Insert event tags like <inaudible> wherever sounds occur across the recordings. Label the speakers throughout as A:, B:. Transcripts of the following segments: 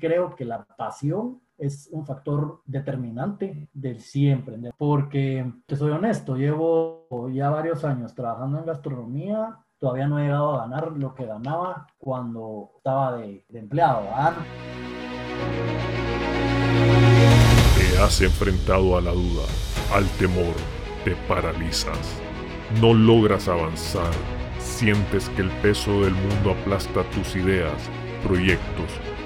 A: creo que la pasión es un factor determinante del siempre, porque te soy honesto, llevo ya varios años trabajando en gastronomía, todavía no he llegado a ganar lo que ganaba cuando estaba de, empleado.
B: Te has enfrentado a la duda, al temor, te paralizas, no logras avanzar, sientes que el peso del mundo aplasta tus ideas, proyectos,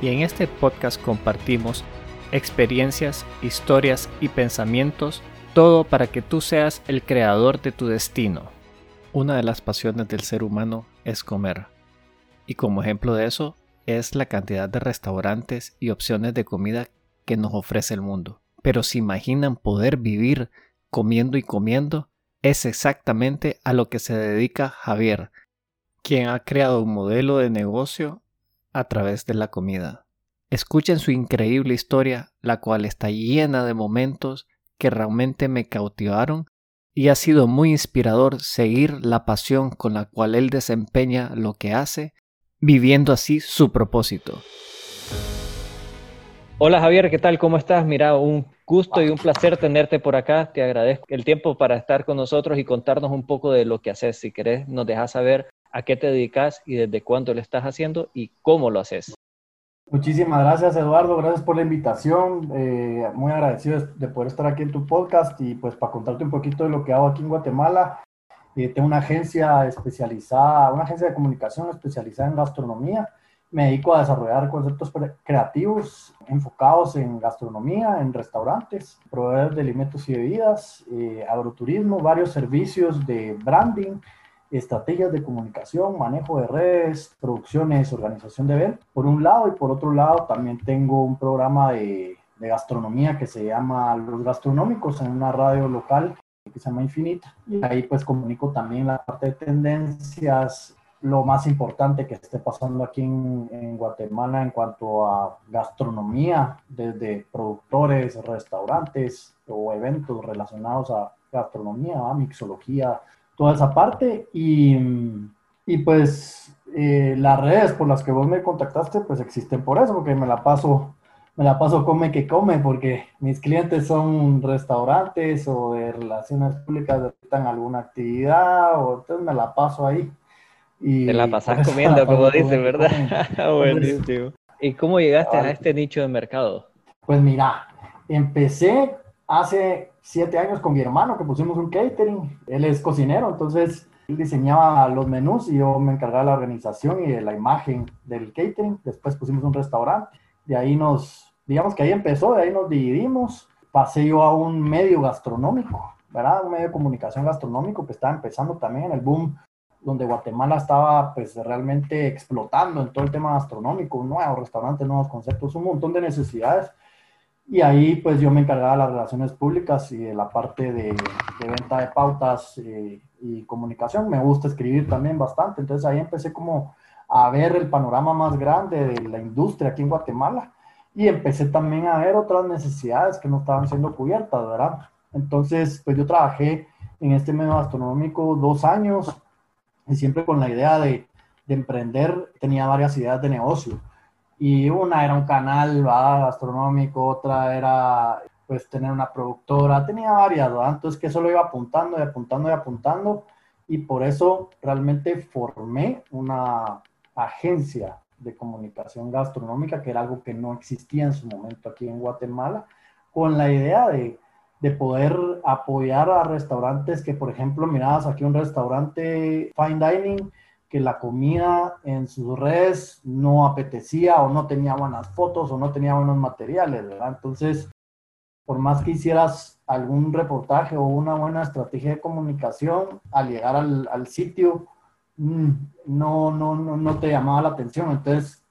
C: y en este podcast compartimos experiencias, historias y pensamientos, todo para que tú seas el creador de tu destino. Una de las pasiones del ser humano es comer. Y como ejemplo de eso es la cantidad de restaurantes y opciones de comida que nos ofrece el mundo. Pero si imaginan poder vivir comiendo y comiendo, es exactamente a lo que se dedica Javier, quien ha creado un modelo de negocio a través de la comida. Escuchen su increíble historia, la cual está llena de momentos que realmente me cautivaron y ha sido muy inspirador seguir la pasión con la cual él desempeña lo que hace, viviendo así su propósito. Hola Javier, ¿qué tal? ¿Cómo estás? Mira, un gusto y un placer tenerte por acá. Te agradezco el tiempo para estar con nosotros y contarnos un poco de lo que haces. Si querés, nos dejas saber a qué te dedicas y desde cuándo lo estás haciendo y cómo lo haces.
A: Muchísimas gracias Eduardo, gracias por la invitación, eh, muy agradecido de poder estar aquí en tu podcast y pues para contarte un poquito de lo que hago aquí en Guatemala. Eh, tengo una agencia especializada, una agencia de comunicación especializada en gastronomía. Me dedico a desarrollar conceptos creativos enfocados en gastronomía, en restaurantes, proveedores de alimentos y bebidas, eh, agroturismo, varios servicios de branding, estrategias de comunicación, manejo de redes, producciones, organización de eventos, por un lado, y por otro lado también tengo un programa de, gastronomía que se llama Los Gastronómicos en una radio local que se llama Infinita. Y ahí pues comunico también la parte de tendencias, lo más importante que esté pasando aquí en, en, Guatemala en cuanto a gastronomía, desde productores, restaurantes o eventos relacionados a gastronomía, a mixología, toda esa parte y, y pues eh, las redes por las que vos me contactaste pues existen por eso, porque me la paso, me la paso come que come, porque mis clientes son restaurantes o de relaciones públicas necesitan alguna actividad o entonces me la paso ahí.
C: Y, Te la pasas <laughs> comiendo, como dice, ¿verdad? <laughs> Buenísimo. ¿Y cómo llegaste a este nicho de mercado?
A: Pues mira, empecé hace siete años con mi hermano que pusimos un catering. Él es cocinero, entonces él diseñaba los menús y yo me encargaba de la organización y la imagen del catering. Después pusimos un restaurante. De ahí nos, digamos que ahí empezó, de ahí nos dividimos. Pasé yo a un medio gastronómico, ¿verdad? Un medio de comunicación gastronómico que estaba empezando también en el boom donde Guatemala estaba pues realmente explotando en todo el tema gastronómico, nuevos restaurantes, nuevos conceptos, un montón de necesidades y ahí pues yo me encargaba de las relaciones públicas y de la parte de, venta de pautas eh, y comunicación. Me gusta escribir también bastante, entonces ahí empecé como a ver el panorama más grande de la industria aquí en Guatemala y empecé también a ver otras necesidades que no estaban siendo cubiertas, ¿verdad? Entonces pues yo trabajé en este medio gastronómico dos años y siempre con la idea de, de emprender, tenía varias ideas de negocio y una era un canal gastronómico, otra era pues tener una productora, tenía varias, ¿verdad? Entonces que eso lo iba apuntando y apuntando y apuntando y por eso realmente formé una agencia de comunicación gastronómica, que era algo que no existía en su momento aquí en Guatemala, con la idea de, de poder apoyar a restaurantes que, por ejemplo, mirabas aquí un restaurante fine dining, que la comida en sus redes no apetecía o no tenía buenas fotos o no tenía buenos materiales. Entonces, por más que hicieras algún reportaje o una buena estrategia de comunicación, al llegar al, sitio, mm, no, no, no, no, te llamaba la atención. Entonces,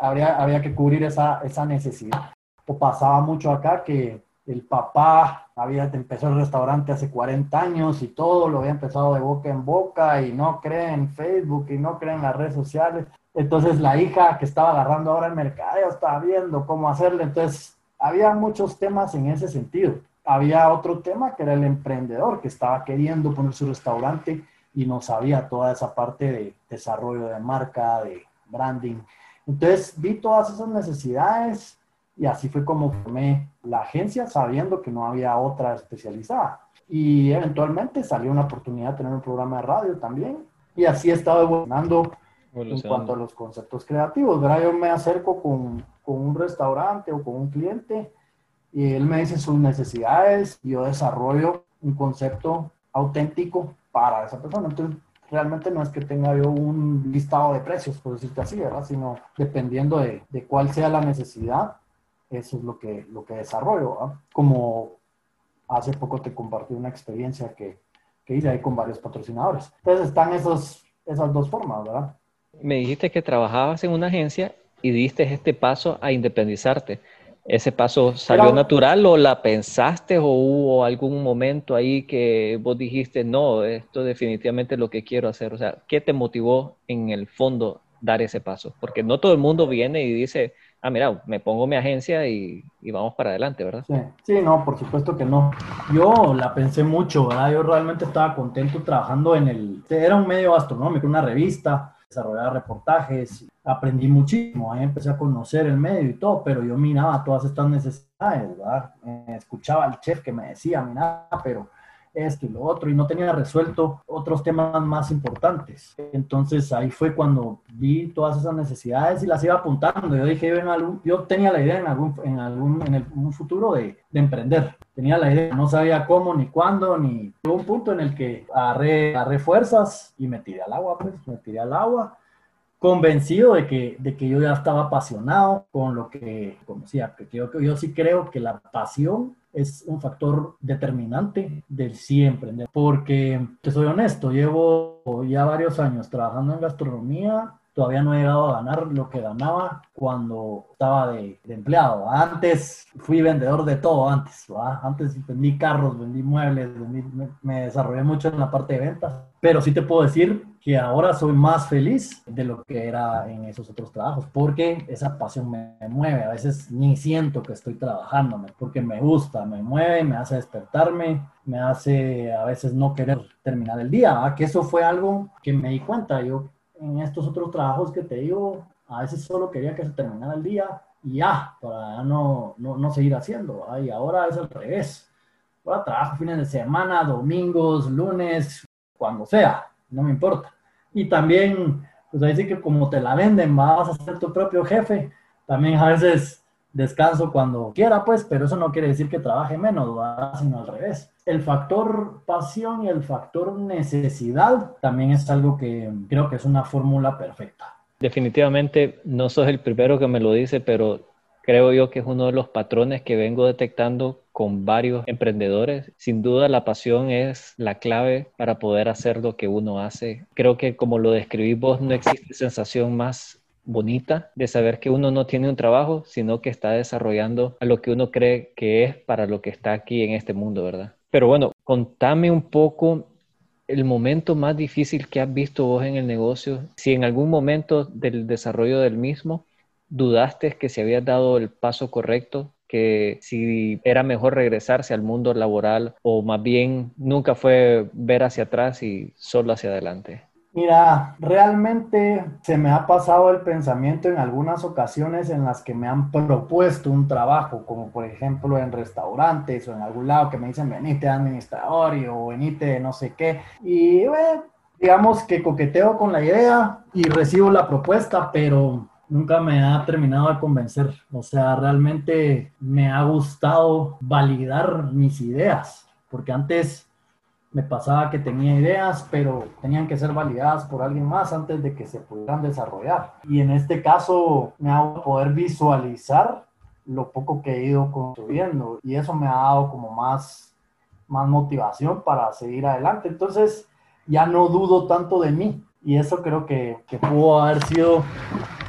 A: habría, había que cubrir esa, esa necesidad. o pasaba mucho acá que el papá había empezó el restaurante hace 40 años y todo lo había empezado de boca en boca y no cree en Facebook y no cree en las redes sociales. Entonces la hija que estaba agarrando ahora el mercadeo estaba viendo cómo hacerle. Entonces había muchos temas en ese sentido. Había otro tema que era el emprendedor que estaba queriendo poner su restaurante y no sabía toda esa parte de desarrollo de marca, de branding. Entonces vi todas esas necesidades y así fue como formé la agencia sabiendo que no había otra especializada. Y eventualmente salió una oportunidad de tener un programa de radio también. Y así he estado evolucionando en cuanto a los conceptos creativos. ¿verdad? Yo me acerco con, con un restaurante o con un cliente y él me dice sus necesidades y yo desarrollo un concepto auténtico para esa persona. Entonces, realmente no es que tenga yo un listado de precios, por decirte así, ¿verdad? Sino dependiendo de, de cuál sea la necesidad, eso es lo que, lo que desarrollo. Como hace poco te compartí una experiencia que, que hice ahí con varios patrocinadores. Entonces están esos, esas dos formas, ¿verdad?
C: Me dijiste que trabajabas en una agencia y diste este paso a independizarte. ¿Ese paso salió natural o la pensaste o hubo algún momento ahí que vos dijiste, no, esto definitivamente es lo que quiero hacer? O sea, ¿qué te motivó en el fondo dar ese paso? Porque no todo el mundo viene y dice, ah, mira, me pongo mi agencia y, vamos para adelante, ¿verdad?
A: Sí, sí, no, por supuesto que no. Yo la pensé mucho, ¿verdad? Yo realmente estaba contento trabajando en el, era un medio astronómico, una revista, desarrollaba reportajes, aprendí muchísimo, ahí empecé a conocer el medio y todo, pero yo miraba todas estas necesidades, ¿verdad? Eh, escuchaba al chef que me decía, mira, pero esto y lo otro, y no tenía resuelto otros temas más importantes. Entonces ahí fue cuando vi todas esas necesidades y las iba apuntando. Yo dije, yo, yo tenía la idea en algún, en algún en el, un futuro de, de, emprender. Tenía la idea, no sabía cómo, ni cuándo, ni... Hubo un punto en el que agarré, agarré fuerzas y me tiré al agua, pues, me tiré al agua convencido de que, de que yo ya estaba apasionado con lo que conocía, que yo, yo sí creo que la pasión es un factor determinante del sí emprender. Porque, te soy honesto, llevo ya varios años trabajando en gastronomía, todavía no he llegado a ganar lo que ganaba cuando estaba de, empleado. Antes fui vendedor de todo, antes, antes vendí carros, vendí muebles, me, me desarrollé mucho en la parte de ventas, pero sí te puedo decir que ahora soy más feliz de lo que era en esos otros trabajos, porque esa pasión me mueve. A veces ni siento que estoy trabajando, porque me gusta, me mueve, me hace despertarme, me hace a veces no querer terminar el día, que eso fue algo que me di cuenta. Yo en estos otros trabajos que te digo, a veces solo quería que se terminara el día y ya, para no, no, no seguir haciendo. Y ahora es al revés. Ahora trabajo fines de semana, domingos, lunes, cuando sea no me importa. Y también, pues ahí sí que como te la venden, vas a ser tu propio jefe. También a veces descanso cuando quiera, pues, pero eso no quiere decir que trabaje menos, sino al revés. El factor pasión y el factor necesidad también es algo que creo que es una fórmula perfecta.
C: Definitivamente no sos el primero que me lo dice, pero creo yo que es uno de los patrones que vengo detectando con varios emprendedores. Sin duda la pasión es la clave para poder hacer lo que uno hace. Creo que como lo describí vos, no existe sensación más bonita de saber que uno no tiene un trabajo, sino que está desarrollando a lo que uno cree que es para lo que está aquí en este mundo, ¿verdad? Pero bueno, contame un poco el momento más difícil que has visto vos en el negocio, si en algún momento del desarrollo del mismo dudaste que se había dado el paso correcto, que si era mejor regresarse al mundo laboral o más bien nunca fue ver hacia atrás y solo hacia adelante?
A: Mira, realmente se me ha pasado el pensamiento en algunas ocasiones en las que me han propuesto un trabajo, como por ejemplo en restaurantes o en algún lado que me dicen venite administrador o venite no sé qué. Y bueno, digamos que coqueteo con la idea y recibo la propuesta, pero nunca me ha terminado de convencer. O sea, realmente me ha gustado validar mis ideas, porque antes me pasaba que tenía ideas, pero tenían que ser validadas por alguien más antes de que se pudieran desarrollar. Y en este caso me ha poder visualizar lo poco que he ido construyendo y eso me ha dado como más, más motivación para seguir adelante. Entonces ya no dudo tanto de mí y eso creo que, que pudo haber sido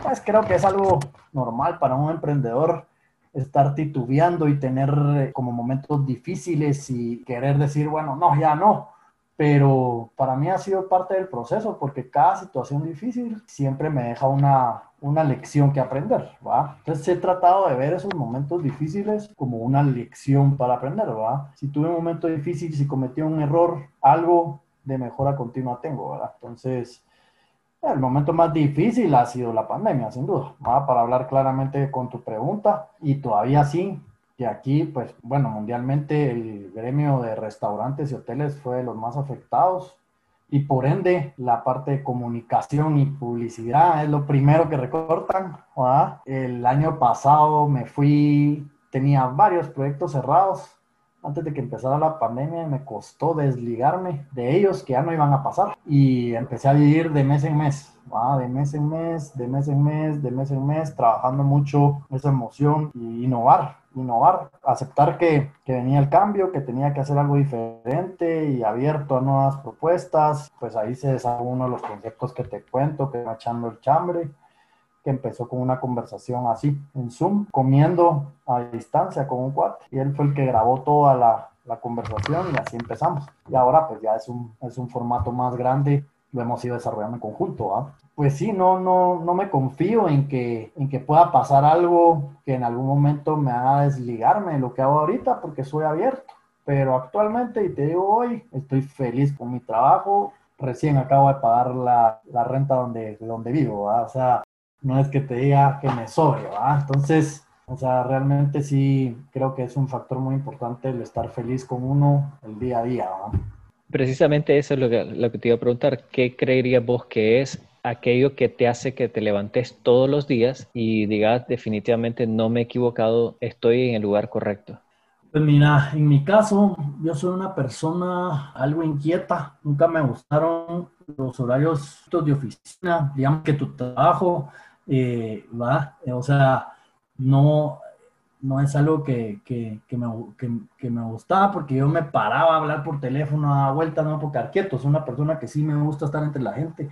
A: pues creo que es algo normal para un emprendedor estar titubeando y tener eh, como momentos difíciles y querer decir, bueno, no, ya no. Pero para mí ha sido parte del proceso porque cada situación difícil siempre me deja una, una lección que aprender, ¿va? Entonces he tratado de ver esos momentos difíciles como una lección para aprender, ¿va? Si tuve un momento difícil, si cometí un error, algo de mejora continua tengo, ¿verdad? Entonces, el momento más difícil ha sido la pandemia, sin duda, para hablar claramente con tu pregunta. Y todavía sí, que aquí, pues bueno, mundialmente el gremio de restaurantes y hoteles fue de los más afectados. Y por ende, la parte de comunicación y publicidad es lo primero que recortan. El año pasado me fui, tenía varios proyectos cerrados antes de que empezara la pandemia me costó desligarme de ellos que ya no iban a pasar. Y empecé a vivir de mes en mes, de mes en mes, de mes en mes, de mes en mes, trabajando mucho esa emoción y innovar, innovar, aceptar que, que venía el cambio, que tenía que hacer algo diferente y abierto a nuevas propuestas, pues ahí se desarrolló uno de los conceptos que te cuento, que va echando el chambre que empezó con una conversación así, en Zoom, comiendo a distancia con un cuate. Y él fue el que grabó toda la, la conversación y así empezamos. Y ahora pues ya es un, es un formato más grande, lo hemos ido desarrollando en conjunto. Pues sí, no, no, no me confío en que, en que pueda pasar algo que en algún momento me haga desligarme de lo que hago ahorita porque soy abierto. Pero actualmente, y te digo hoy, estoy feliz con mi trabajo. Recién acabo de pagar la, la renta donde, donde vivo. O sea, no es que te diga que me sobre, ¿va? Entonces, o sea, realmente sí creo que es un factor muy importante el estar feliz con uno el día a día, ¿va?
C: Precisamente eso es lo que, lo que te iba a preguntar. ¿Qué creerías vos que es aquello que te hace que te levantes todos los días y digas definitivamente no me he equivocado, estoy en el lugar correcto?
A: Pues mira, en mi caso, yo soy una persona algo inquieta, nunca me gustaron los horarios de oficina, digamos que tu trabajo eh, va, o sea, no, no es algo que, que, que, me, que, me, gustaba porque yo me paraba a hablar por teléfono a vuelta, no porque quieto, soy una persona que sí me gusta estar entre la gente,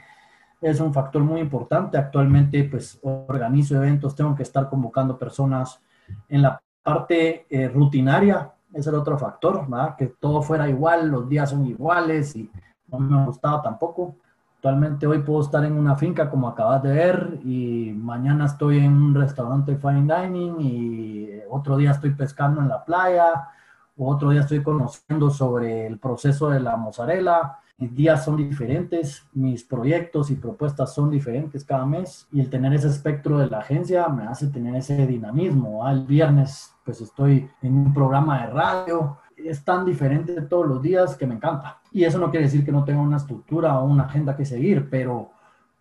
A: es un factor muy importante, actualmente pues organizo eventos, tengo que estar convocando personas en la parte eh, rutinaria, ese era otro factor, ¿verdad? que todo fuera igual, los días son iguales y no me gustaba tampoco. Actualmente hoy puedo estar en una finca como acabas de ver y mañana estoy en un restaurante fine dining y otro día estoy pescando en la playa, otro día estoy conociendo sobre el proceso de la mozzarella. Mis días son diferentes, mis proyectos y propuestas son diferentes cada mes y el tener ese espectro de la agencia me hace tener ese dinamismo. El viernes pues estoy en un programa de radio, es tan diferente todos los días que me encanta. Y eso no quiere decir que no tenga una estructura o una agenda que seguir, pero,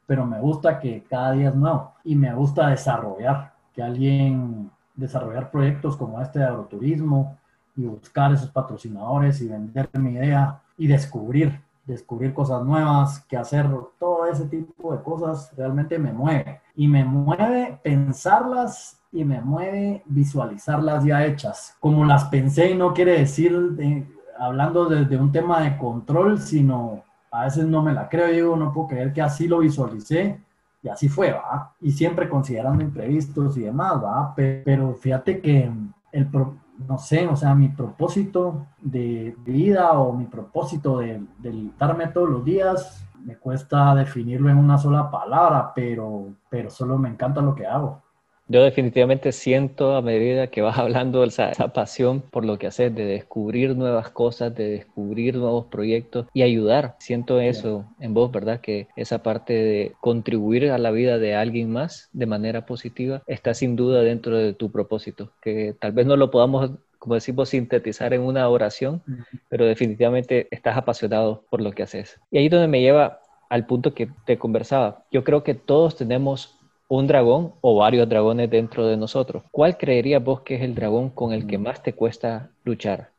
A: pero me gusta que cada día es nuevo y me gusta desarrollar, que alguien desarrollar proyectos como este de agroturismo y buscar esos patrocinadores y vender mi idea y descubrir, descubrir cosas nuevas, que hacer, todo ese tipo de cosas realmente me mueve. Y me mueve pensarlas y me mueve visualizarlas ya hechas. Como las pensé, no quiere decir hablando desde un tema de control, sino a veces no me la creo, digo, no puedo creer que así lo visualicé y así fue, ¿va? Y siempre considerando imprevistos y demás, ¿va? Pero fíjate que el, no sé, o sea, mi propósito de, vida o mi propósito de, de darme todos los días, me cuesta definirlo en una sola palabra, pero, pero solo me encanta lo que hago.
C: Yo definitivamente siento a medida que vas hablando esa, pasión por lo que haces, de descubrir nuevas cosas, de descubrir nuevos proyectos y ayudar. Siento eso en vos, ¿verdad? Que esa parte de contribuir a la vida de alguien más de manera positiva está sin duda dentro de tu propósito, que tal vez no lo podamos como decimos, sintetizar en una oración, pero definitivamente estás apasionado por lo que haces. Y ahí es donde me lleva al punto que te conversaba. Yo creo que todos tenemos un dragón o varios dragones dentro de nosotros. ¿Cuál creerías vos que es el dragón con el que mm. más te cuesta luchar?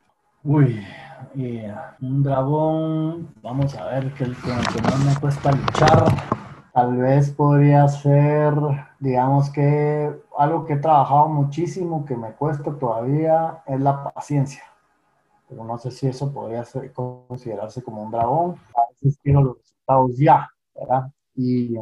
A: Uy, un dragón, vamos a ver, que el con el que más me cuesta luchar, tal vez podría ser, digamos que algo que he trabajado muchísimo, que me cuesta todavía, es la paciencia. Pero no sé si eso podría ser, considerarse como un dragón. A veces quiero los resultados ya, ¿verdad? Y,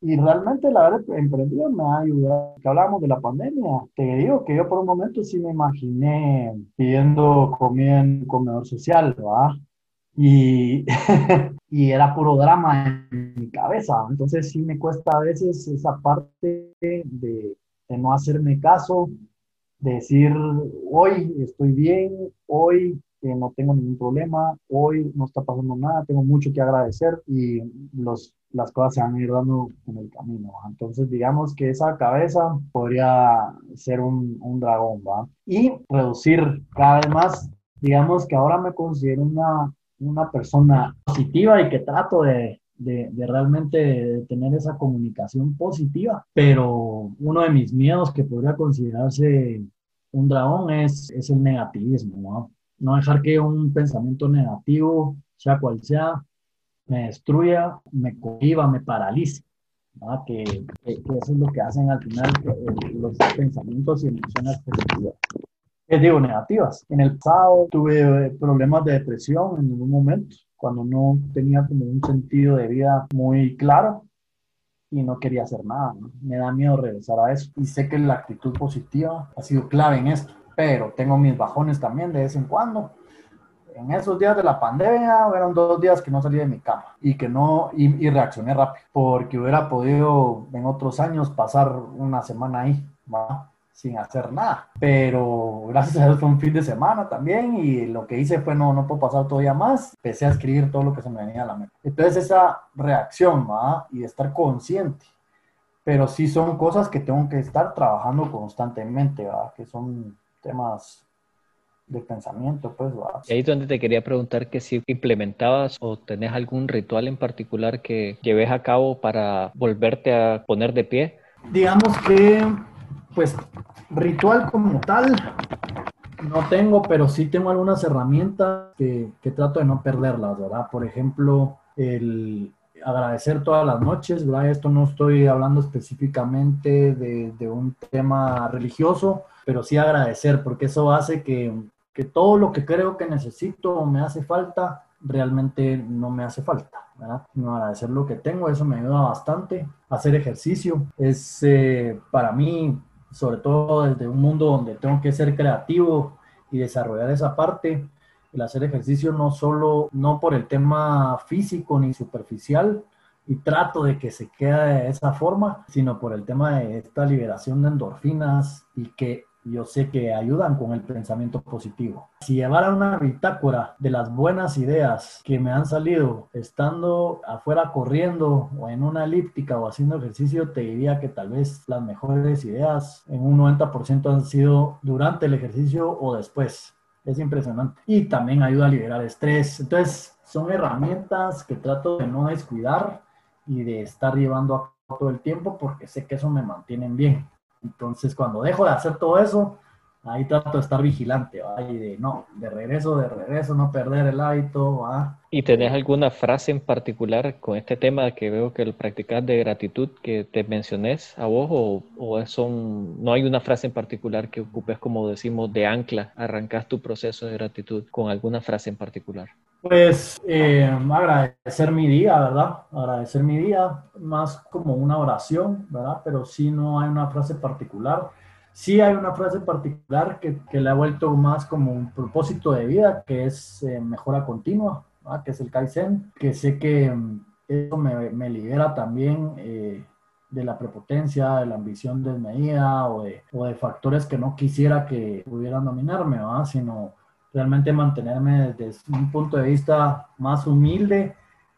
A: y, realmente el haber emprendido me ha ayudado. Que hablábamos de la pandemia, te digo que yo por un momento sí me imaginé pidiendo comida en un comedor social, ¿verdad? Y, <laughs> y era puro drama en mi cabeza. Entonces sí me cuesta a veces esa parte de, de no hacerme caso, de decir, hoy estoy bien, hoy no tengo ningún problema, hoy no está pasando nada, tengo mucho que agradecer y los, las cosas se van a ir dando en el camino. Entonces, digamos que esa cabeza podría ser un, un dragón, ¿va? Y reducir cada vez más, digamos que ahora me considero una, una persona positiva y que trato de, de, de, realmente tener esa comunicación positiva, pero uno de mis miedos que podría considerarse un dragón es, es el negativismo, ¿no? no dejar que un pensamiento negativo, sea cual sea, me destruya, me cohiba, me paralice. Que, que, eso es lo que hacen al final eh, los pensamientos y emociones positivas. ¿Qué digo negativas? En el pasado tuve eh, problemas de depresión en algún momento, cuando no tenía como un sentido de vida muy claro y no quería hacer nada. Me da miedo regresar a eso. Y sé que la actitud positiva ha sido clave en esto pero tengo mis bajones también de vez en cuando. En esos días de la pandemia, fueron dos días que no salí de mi cama y que no, y, reaccioné rápido, porque hubiera podido en otros años pasar una semana ahí, sin hacer nada. Pero gracias a Dios fue un fin de semana también y lo que hice fue no, no puedo pasar todavía más. Empecé a escribir todo lo que se me venía a la mente. Entonces esa reacción ¿va? y estar consciente. Pero sí son cosas que tengo que estar trabajando constantemente, ¿va? que son temas de pensamiento, pues.
C: Y ahí es donde te quería preguntar que si implementabas o tenés algún ritual en particular que lleves a cabo para volverte a poner de pie.
A: Digamos que, pues, ritual como tal, no tengo, pero sí tengo algunas herramientas que, que trato de no perderlas, ¿verdad? Por ejemplo, el agradecer todas las noches, ¿verdad? Esto no estoy hablando específicamente de, de un tema religioso, pero sí agradecer, porque eso hace que, que todo lo que creo que necesito o me hace falta, realmente no me hace falta. No agradecer lo que tengo, eso me ayuda bastante. Hacer ejercicio es eh, para mí, sobre todo desde un mundo donde tengo que ser creativo y desarrollar esa parte, el hacer ejercicio no solo, no por el tema físico ni superficial, y trato de que se quede de esa forma, sino por el tema de esta liberación de endorfinas y que yo sé que ayudan con el pensamiento positivo. Si llevara una bitácora de las buenas ideas que me han salido estando afuera corriendo o en una elíptica o haciendo ejercicio, te diría que tal vez las mejores ideas en un 90% han sido durante el ejercicio o después. Es impresionante. Y también ayuda a liberar estrés. Entonces, son herramientas que trato de no descuidar y de estar llevando a cabo todo el tiempo porque sé que eso me mantiene bien. Entonces, cuando dejo de hacer todo eso, ahí trato de estar vigilante, ¿va? Y de no, de regreso, de regreso, no perder el hábito, ¿va?
C: ¿Y tenés alguna frase en particular con este tema que veo que el practicar de gratitud que te menciones a vos o, o son, no hay una frase en particular que ocupes como decimos de ancla, arrancas tu proceso de gratitud con alguna frase en particular?
A: Pues eh, agradecer mi día, ¿verdad? Agradecer mi día, más como una oración, ¿verdad? Pero sí no hay una frase particular. Sí hay una frase particular que, que le ha vuelto más como un propósito de vida, que es eh, mejora continua, ¿verdad? que es el Kaizen, que sé que mm, eso me, me, libera también eh, de la prepotencia, de la ambición desmedida o de, o de factores que no quisiera que pudieran dominarme, ¿verdad? Sino realmente mantenerme desde un punto de vista más humilde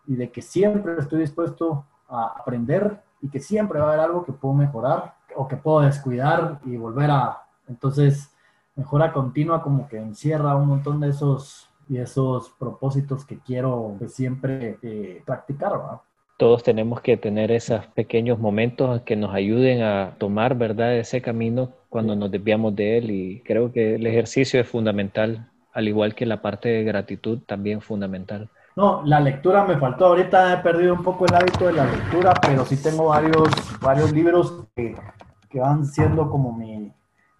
A: y de que siempre estoy dispuesto a aprender y que siempre va a haber algo que puedo mejorar o que puedo descuidar y volver a... Entonces, mejora continua como que encierra un montón de esos y esos propósitos que quiero pues, siempre eh, practicar.
C: Todos tenemos que tener esos pequeños momentos que nos ayuden a tomar, ¿verdad?, ese camino cuando nos desviamos de él y creo que el ejercicio es fundamental al igual que la parte de gratitud también fundamental.
A: No, la lectura me faltó. Ahorita he perdido un poco el hábito de la lectura, pero sí tengo varios, varios libros que, que van siendo como mi,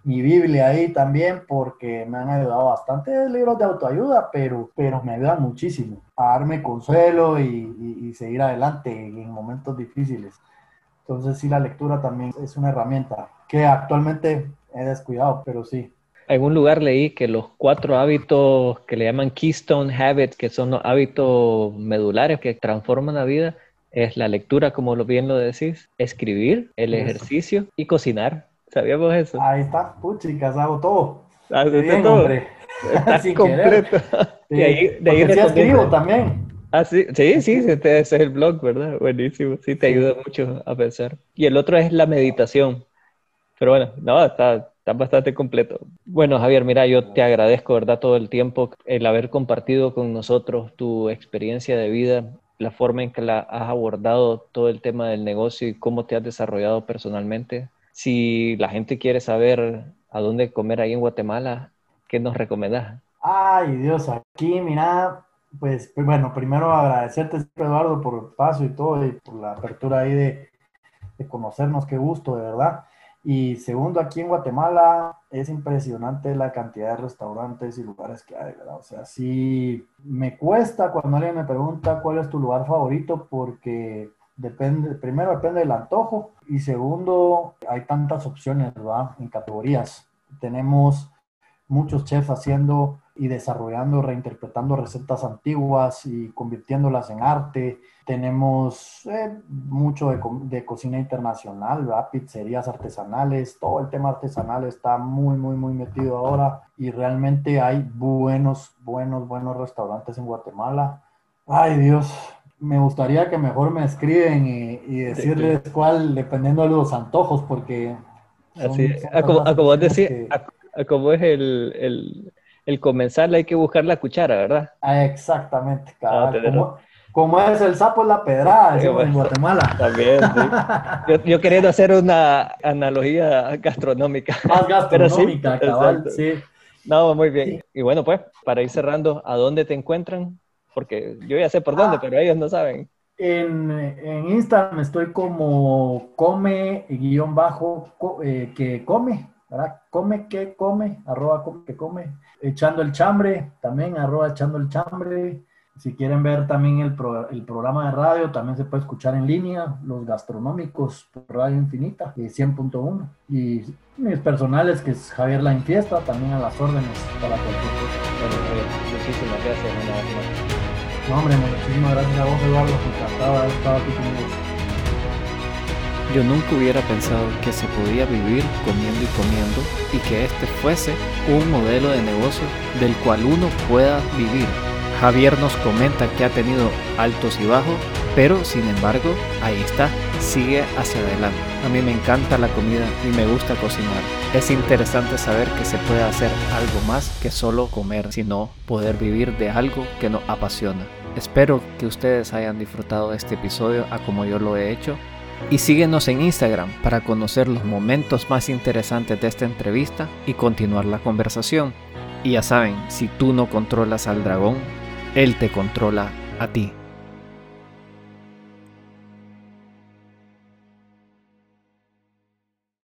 A: mi Biblia ahí también porque me han ayudado bastante libros de autoayuda, pero, pero me ayudan muchísimo a darme consuelo y, y seguir adelante en momentos difíciles. Entonces sí, la lectura también es una herramienta que actualmente he descuidado, pero sí.
C: En un lugar leí que los cuatro hábitos que le llaman Keystone Habits, que son los hábitos medulares que transforman la vida, es la lectura, como bien lo decís, escribir, el ejercicio y cocinar. ¿Sabíamos eso?
A: Ahí está, puchicas, hago todo.
C: Haces Bien, todo. Hombre. <laughs> completo. <laughs>
A: Sí. ahí, de ahí sí escribo también.
C: Ah, sí, sí, sí, ese es el blog, ¿verdad? Buenísimo, sí, te ayuda mucho a pensar. Y el otro es la meditación. Pero bueno, no, está, está bastante completo. Bueno, Javier, mira, yo te agradezco, ¿verdad? Todo el tiempo, el haber compartido con nosotros tu experiencia de vida, la forma en que la has abordado todo el tema del negocio y cómo te has desarrollado personalmente. Si la gente quiere saber a dónde comer ahí en Guatemala, ¿qué nos recomendás?
A: Ay, Dios, aquí, mira, pues, pues, bueno, primero agradecerte, Eduardo, por el paso y todo, y por la apertura ahí de, de conocernos, qué gusto, de verdad. Y segundo, aquí en Guatemala es impresionante la cantidad de restaurantes y lugares que hay, ¿verdad? O sea, sí me cuesta cuando alguien me pregunta cuál es tu lugar favorito porque depende, primero depende del antojo y segundo, hay tantas opciones, ¿verdad? En categorías. Tenemos muchos chefs haciendo y desarrollando, reinterpretando recetas antiguas y convirtiéndolas en arte. Tenemos eh, mucho de, cocina internacional, pizzerías artesanales, todo el tema artesanal está muy, muy, muy metido ahora y realmente hay buenos, buenos, buenos restaurantes en Guatemala. Ay Dios, me gustaría que mejor me escriben y, decirles cuál, dependiendo de los antojos, porque...
C: Así, como, como, decir, como es el el comenzar hay que buscar la cuchara, ¿verdad?
A: Ah, exactamente, ah, como, es el sapo es la pedrada, en Guatemala.
C: También, sí. <laughs> yo, queriendo hacer una analogía gastronómica.
A: Más gastronómica, cabal, sí.
C: No, muy bien. Y bueno, pues, para ir cerrando, ¿a dónde te encuentran? Porque yo ya sé por dónde, ah. pero ellos no saben.
A: En, en Instagram estoy como come guion bajo eh, que come, ¿verdad? Come que come, arroba come que come echando el chambre, también arroba echando el chambre. Si quieren ver también el, el, programa de radio, también se puede escuchar en línea, los gastronómicos por Radio Infinita, 100.1. Y mis personales, que es Javier La Infiesta, también a las órdenes para cualquier cosa.
C: muchísimas gracias,
A: No, hombre, muchísimas gracias a vos, Eduardo. Encantado de estado aquí conmigo.
C: Yo nunca hubiera pensado que se podía vivir comiendo y comiendo y que este fuese un modelo de negocio del cual uno pueda vivir. Javier nos comenta que ha tenido altos y bajos, pero sin embargo, ahí está, sigue hacia adelante. A mí me encanta la comida y me gusta cocinar. Es interesante saber que se puede hacer algo más que solo comer, sino poder vivir de algo que nos apasiona. Espero que ustedes hayan disfrutado este episodio a como yo lo he hecho y síguenos en Instagram para conocer los momentos más interesantes de esta entrevista y continuar la conversación. Y ya saben, si tú no controlas al dragón, él te controla a ti.